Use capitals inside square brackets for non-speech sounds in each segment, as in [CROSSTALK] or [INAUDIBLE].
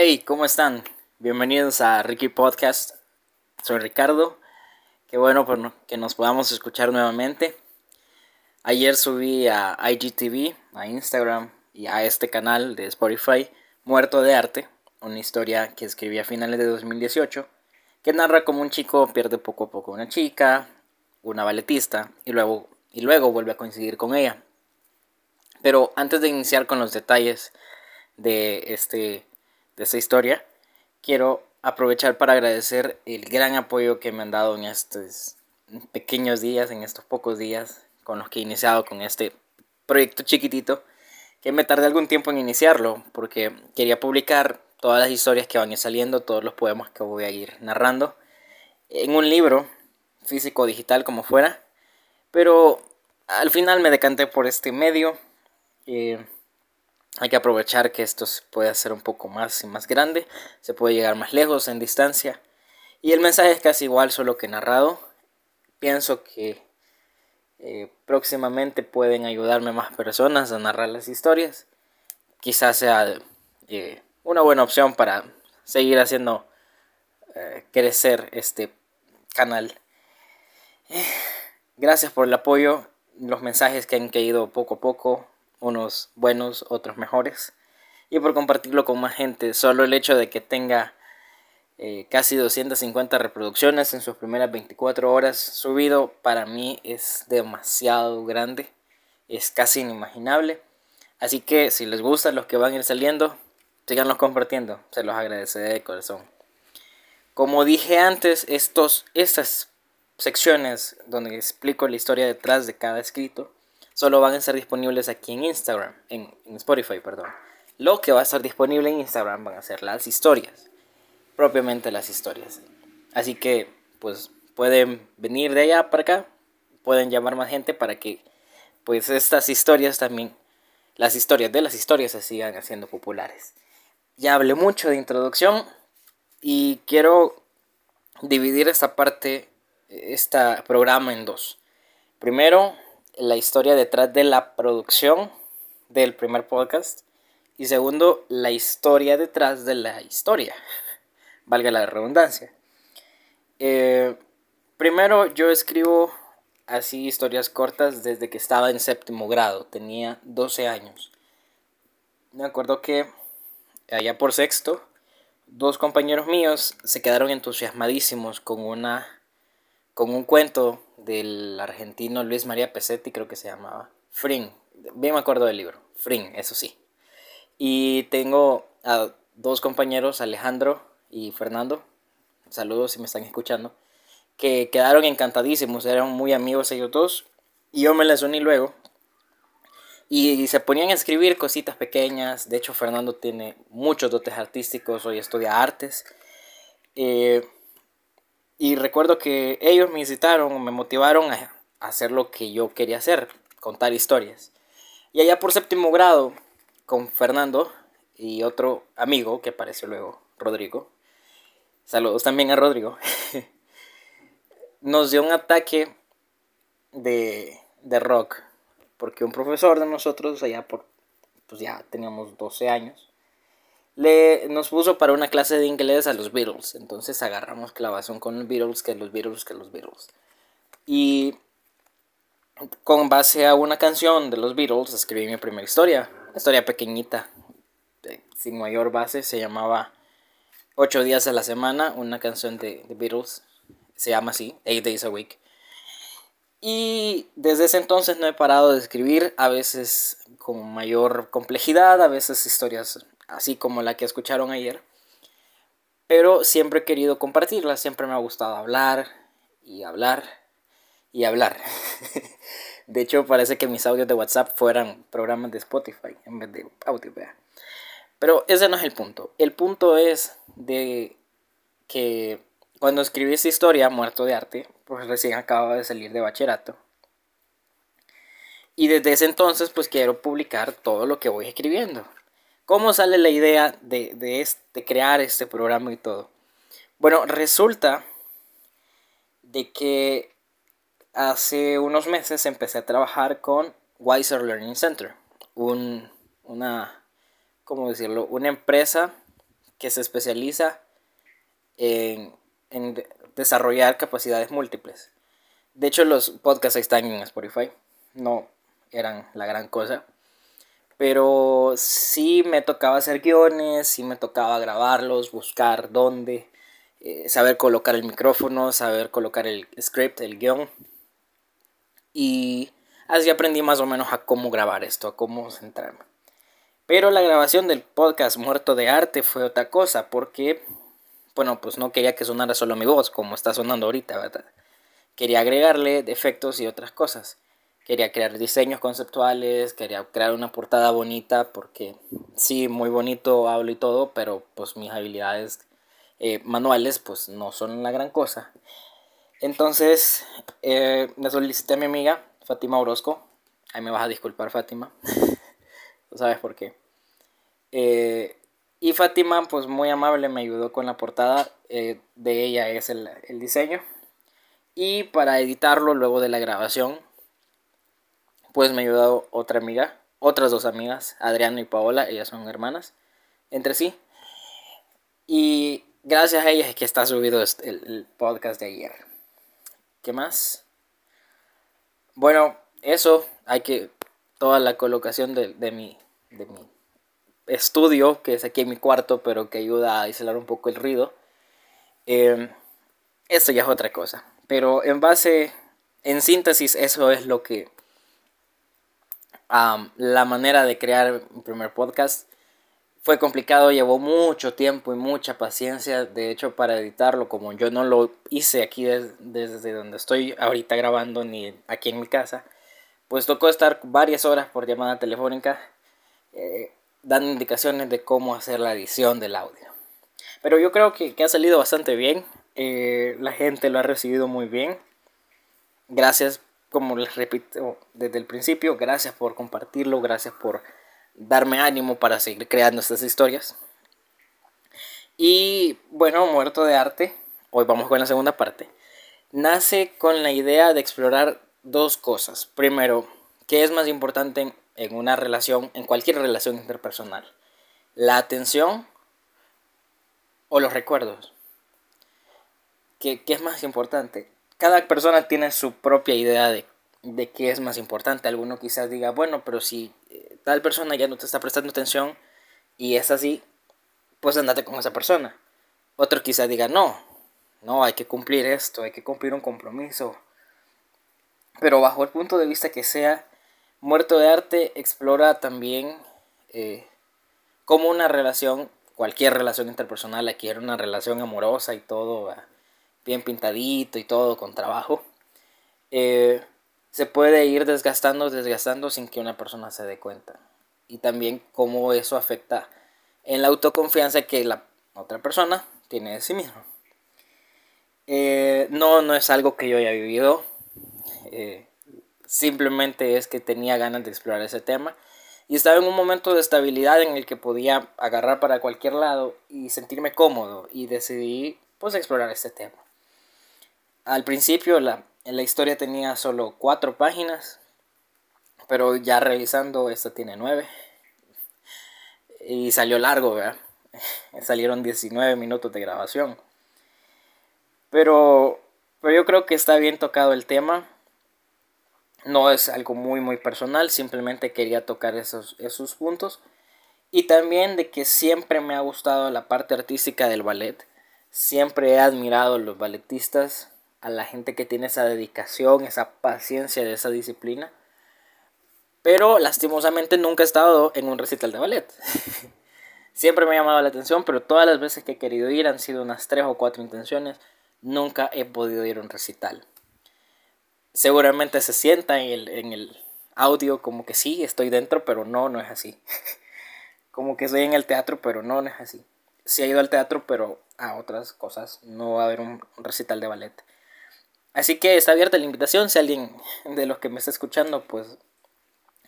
Hey, ¿cómo están? Bienvenidos a Ricky Podcast. Soy Ricardo. Qué bueno que nos podamos escuchar nuevamente. Ayer subí a IGTV, a Instagram y a este canal de Spotify, Muerto de Arte, una historia que escribí a finales de 2018, que narra cómo un chico pierde poco a poco una chica, una balletista, y luego, y luego vuelve a coincidir con ella. Pero antes de iniciar con los detalles de este de esta historia, quiero aprovechar para agradecer el gran apoyo que me han dado en estos pequeños días, en estos pocos días con los que he iniciado con este proyecto chiquitito, que me tardé algún tiempo en iniciarlo, porque quería publicar todas las historias que van saliendo, todos los poemas que voy a ir narrando, en un libro, físico digital, como fuera, pero al final me decanté por este medio. Eh, hay que aprovechar que esto se puede hacer un poco más y más grande, se puede llegar más lejos en distancia. Y el mensaje es casi igual, solo que narrado. Pienso que eh, próximamente pueden ayudarme más personas a narrar las historias. Quizás sea eh, una buena opción para seguir haciendo eh, crecer este canal. Gracias por el apoyo, los mensajes que han caído poco a poco unos buenos, otros mejores, y por compartirlo con más gente. Solo el hecho de que tenga eh, casi 250 reproducciones en sus primeras 24 horas subido para mí es demasiado grande, es casi inimaginable. Así que si les gustan los que van a ir saliendo, síganlos compartiendo, se los agradeceré de corazón. Como dije antes, estos, estas secciones donde explico la historia detrás de cada escrito solo van a estar disponibles aquí en Instagram, en, Spotify, perdón. Lo que va a estar disponible en Instagram van a ser las historias, propiamente las historias. Así que, pues, pueden venir de allá para acá, pueden llamar más gente para que, pues, estas historias también, las historias de las historias se sigan haciendo populares. Ya hablé mucho de introducción y quiero dividir esta parte, este programa en dos. Primero, la historia detrás de la producción del primer podcast. Y segundo, la historia detrás de la historia. [LAUGHS] Valga la redundancia. Eh, primero, yo escribo así historias cortas desde que estaba en séptimo grado. Tenía 12 años. Me acuerdo que allá por sexto, dos compañeros míos se quedaron entusiasmadísimos con una con un cuento del argentino Luis María Pesetti, creo que se llamaba. Fring, bien me acuerdo del libro. Fring, eso sí. Y tengo a dos compañeros, Alejandro y Fernando, saludos si me están escuchando, que quedaron encantadísimos, eran muy amigos ellos dos. Y yo me les uní luego. Y se ponían a escribir cositas pequeñas. De hecho, Fernando tiene muchos dotes artísticos, hoy estudia artes. Eh, y recuerdo que ellos me incitaron, me motivaron a hacer lo que yo quería hacer, contar historias. Y allá por séptimo grado, con Fernando y otro amigo que apareció luego, Rodrigo. Saludos también a Rodrigo. [LAUGHS] Nos dio un ataque de, de rock. Porque un profesor de nosotros, allá por, pues ya teníamos 12 años, le, nos puso para una clase de inglés a los Beatles. Entonces agarramos clavazón con los Beatles, que los Beatles, que los Beatles. Y con base a una canción de los Beatles escribí mi primera historia. Una historia pequeñita, sin mayor base. Se llamaba Ocho días a la semana, una canción de, de Beatles. Se llama así, Eight Days a Week. Y desde ese entonces no he parado de escribir, a veces con mayor complejidad, a veces historias así como la que escucharon ayer. Pero siempre he querido compartirla, siempre me ha gustado hablar y hablar y hablar. [LAUGHS] de hecho, parece que mis audios de WhatsApp fueran programas de Spotify en vez de audio. Pero ese no es el punto. El punto es de que cuando escribí esta historia, Muerto de Arte, pues recién acababa de salir de bachillerato. Y desde ese entonces, pues quiero publicar todo lo que voy escribiendo. ¿Cómo sale la idea de, este, crear este programa y todo? Bueno, resulta de que hace unos meses empecé a trabajar con Wiser Learning Center, una, ¿cómo decirlo? Una empresa que se especializa en, en desarrollar capacidades múltiples. De hecho, los podcasts están en Spotify. No eran la gran cosa. Pero sí me tocaba hacer guiones, sí me tocaba grabarlos, buscar dónde, eh, saber colocar el micrófono, saber colocar el script, el guion. Y así aprendí más o menos a cómo grabar esto, a cómo centrarme. Pero la grabación del podcast Muerto de Arte fue otra cosa, porque, bueno, pues no quería que sonara solo mi voz, como está sonando ahorita. Quería agregarle efectos y otras cosas quería crear diseños conceptuales, quería crear una portada bonita, porque sí, muy bonito hablo y todo, pero pues mis habilidades eh, manuales pues no son la gran cosa. Entonces eh, le solicité a mi amiga Fátima Orozco, ahí me vas a disculpar Fátima, [LAUGHS] tú sabes por qué. Eh, y Fátima pues muy amable me ayudó con la portada, de ella es el, el diseño. Y para editarlo luego de la grabación, pues me ha ayudado otra amiga, otras dos amigas, Adriana y Paola, ellas son hermanas entre sí. Y gracias a ellas es que está subido este, el, podcast de ayer. ¿Qué más? Bueno, eso, hay que, toda la colocación de, mi, de mi estudio, que es aquí en mi cuarto, pero que ayuda a aislar un poco el ruido. Eh, esto ya es otra cosa. Pero en base, en síntesis, eso es lo que la manera de crear mi primer podcast fue complicado, llevó mucho tiempo y mucha paciencia. De hecho, para editarlo, como yo no lo hice aquí desde donde estoy ahorita grabando ni aquí en mi casa, pues tocó estar varias horas por llamada telefónica eh, dando indicaciones de cómo hacer la edición del audio. Pero yo creo que, ha salido bastante bien. Eh, la gente lo ha recibido muy bien. Gracias como les repito desde el principio, gracias por compartirlo, gracias por darme ánimo para seguir creando estas historias. Y bueno, Muerto de Arte, hoy vamos con la segunda parte, nace con la idea de explorar dos cosas. Primero, ¿qué es más importante en, una relación, en cualquier relación interpersonal? ¿La atención o los recuerdos? ¿Qué, qué es más importante? Cada persona tiene su propia idea de, de qué es más importante. Alguno quizás diga, bueno, pero si eh, tal persona ya no te está prestando atención y es así, pues andate con esa persona. Otro quizás diga, no, no, hay que cumplir esto, hay que cumplir un compromiso. Pero bajo el punto de vista que sea, Muerto de Arte explora también eh, cómo una relación, cualquier relación interpersonal, aquí era una relación amorosa y todo, bien pintadito y todo, con trabajo, eh, se puede ir desgastando, desgastando sin que una persona se dé cuenta. Y también cómo eso afecta en la autoconfianza que la otra persona tiene de sí misma. Eh, no, no es algo que yo haya vivido. Eh, simplemente es que tenía ganas de explorar ese tema. Y estaba en un momento de estabilidad en el que podía agarrar para cualquier lado y sentirme cómodo. Y decidí pues explorar este tema. Al principio la, la historia tenía solo cuatro páginas, pero ya revisando esta tiene nueve. Y salió largo, ¿verdad? [LAUGHS] Salieron 19 minutos de grabación. Pero, pero yo creo que está bien tocado el tema. No es algo muy muy personal, simplemente quería tocar esos, esos puntos. Y también de que siempre me ha gustado la parte artística del ballet. Siempre he admirado los balletistas a la gente que tiene esa dedicación, esa paciencia esa disciplina. Pero lastimosamente nunca he estado en un recital de ballet. [LAUGHS] Siempre me ha llamado la atención, pero todas las veces que he querido ir han sido unas tres o cuatro intenciones. Nunca he podido ir a un recital. Seguramente se sienta en el, en el audio como que sí, estoy dentro, pero no, no es así. [LAUGHS] como que estoy en el teatro, pero no, no es así. Sí he ido al teatro, pero a otras cosas. No va a haber un recital de ballet. Así que está abierta la invitación si alguien de los que me está escuchando pues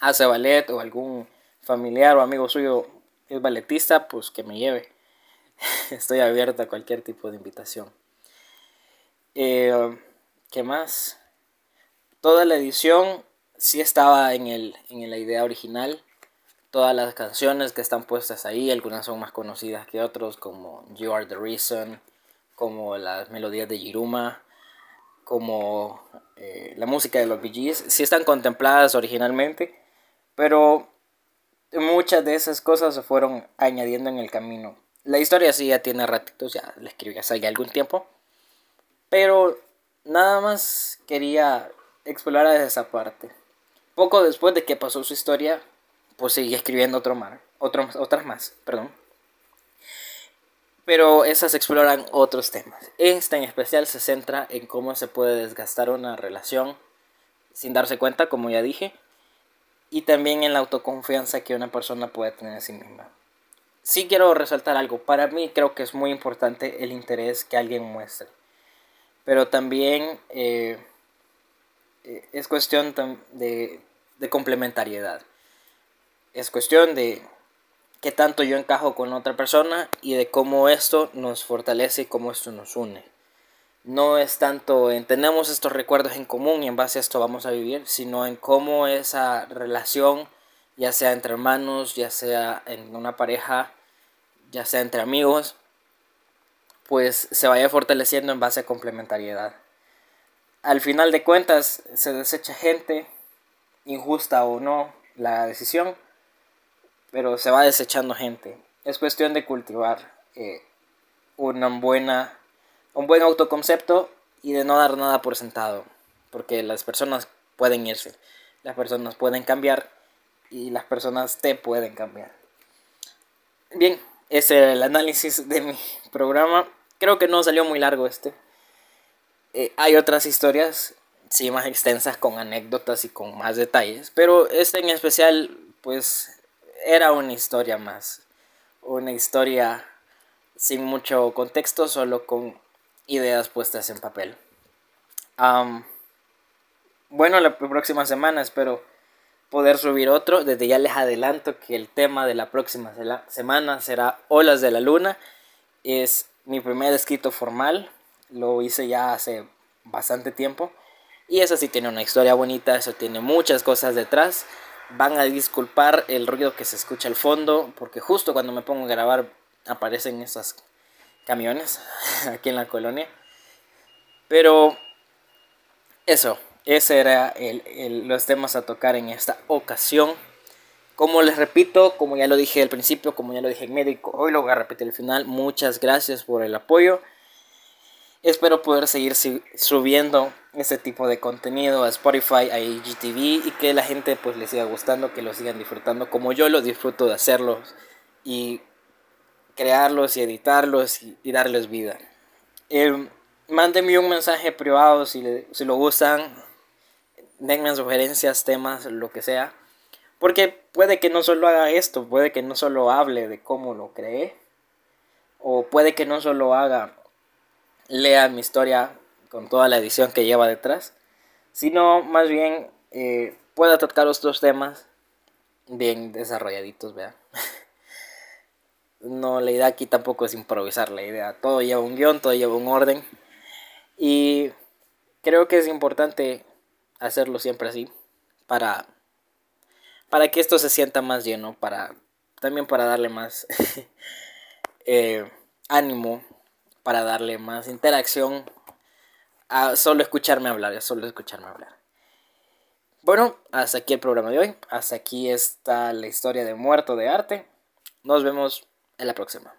hace ballet o algún familiar o amigo suyo es balletista, pues que me lleve. [LAUGHS] Estoy abierta a cualquier tipo de invitación. Eh, ¿Qué más? Toda la edición sí estaba en, el, en la idea original. todas las canciones que están puestas ahí, algunas son más conocidas que otros, como You Are the Reason, como las melodías de Jiruma, como eh, la música de los Bee sí están contempladas originalmente, pero muchas de esas cosas se fueron añadiendo en el camino. La historia sí ya tiene ratitos, ya la escribí hace algún tiempo, pero nada más quería explorar esa parte. Poco después de que pasó su historia, pues seguí escribiendo otro más, otras más, perdón. Pero esas exploran otros temas. Esta en especial se centra en cómo se puede desgastar una relación sin darse cuenta, como ya dije, y también en la autoconfianza que una persona puede tener en sí misma. Sí quiero resaltar algo, para mí creo que es muy importante el interés que alguien muestre, pero también eh, eh, es cuestión de, de complementariedad. Es cuestión de qué tanto yo encajo con otra persona y de cómo esto nos fortalece y cómo esto nos une. No es tanto en tenemos estos recuerdos en común y en base a esto vamos a vivir, sino en cómo esa relación, ya sea entre hermanos, ya sea en una pareja, ya sea entre amigos, pues se vaya fortaleciendo en base a complementariedad al final de cuentas se desecha gente, injusta o no la decisión, pero se va desechando gente. Es cuestión de cultivar eh, una buena, un buen autoconcepto y de no dar nada por sentado, porque las personas pueden irse, las personas pueden cambiar y las personas te pueden cambiar. Bien, ese era el análisis de mi [LAUGHS] programa. Creo que no salió muy largo este. Eh, hay otras historias, sí, más extensas, con anécdotas y con más detalles, pero este en especial, pues, era una historia más. Una historia sin mucho contexto, solo con ideas puestas en papel. bueno, la próxima semana espero poder subir otro. Desde ya les adelanto que el tema de la próxima semana será Olas de la Luna. Es mi primer escrito formal lo hice ya hace bastante tiempo. Y eso sí tiene una historia bonita, eso tiene muchas cosas detrás. Van a disculpar el ruido que se escucha al fondo, porque justo cuando me pongo a grabar aparecen esos camiones [LAUGHS] aquí en la colonia. Pero eso, ese era el, los temas a tocar en esta ocasión. Como les repito, como ya lo dije al principio, como ya lo dije en médico, hoy lo voy a repetir al final. Muchas gracias por el apoyo. Espero poder seguir subiendo este tipo de contenido a Spotify, a IGTV y que la gente pues les siga gustando, que lo sigan disfrutando como yo lo disfruto de hacerlos y crearlos y editarlos y, darles vida. Eh, mándenme un mensaje privado si, si lo gustan, denme sugerencias, temas, lo que sea. Porque puede que no solo haga esto, puede que no solo hable de cómo lo creé, o puede que no solo haga lea mi historia con toda la edición que lleva detrás, sino más bien eh, pueda tocar otros temas bien desarrolladitos, vean. [LAUGHS] no, la idea aquí tampoco es improvisar la idea, todo lleva un guion, todo lleva un orden. Y creo que es importante hacerlo siempre así para para que esto se sienta más lleno, para también para darle más [LAUGHS] eh, ánimo para darle más interacción a solo escucharme hablar, a solo escucharme hablar. Bueno, hasta aquí el programa de hoy. Hasta aquí está la historia de Muerto de Arte. Nos vemos en la próxima.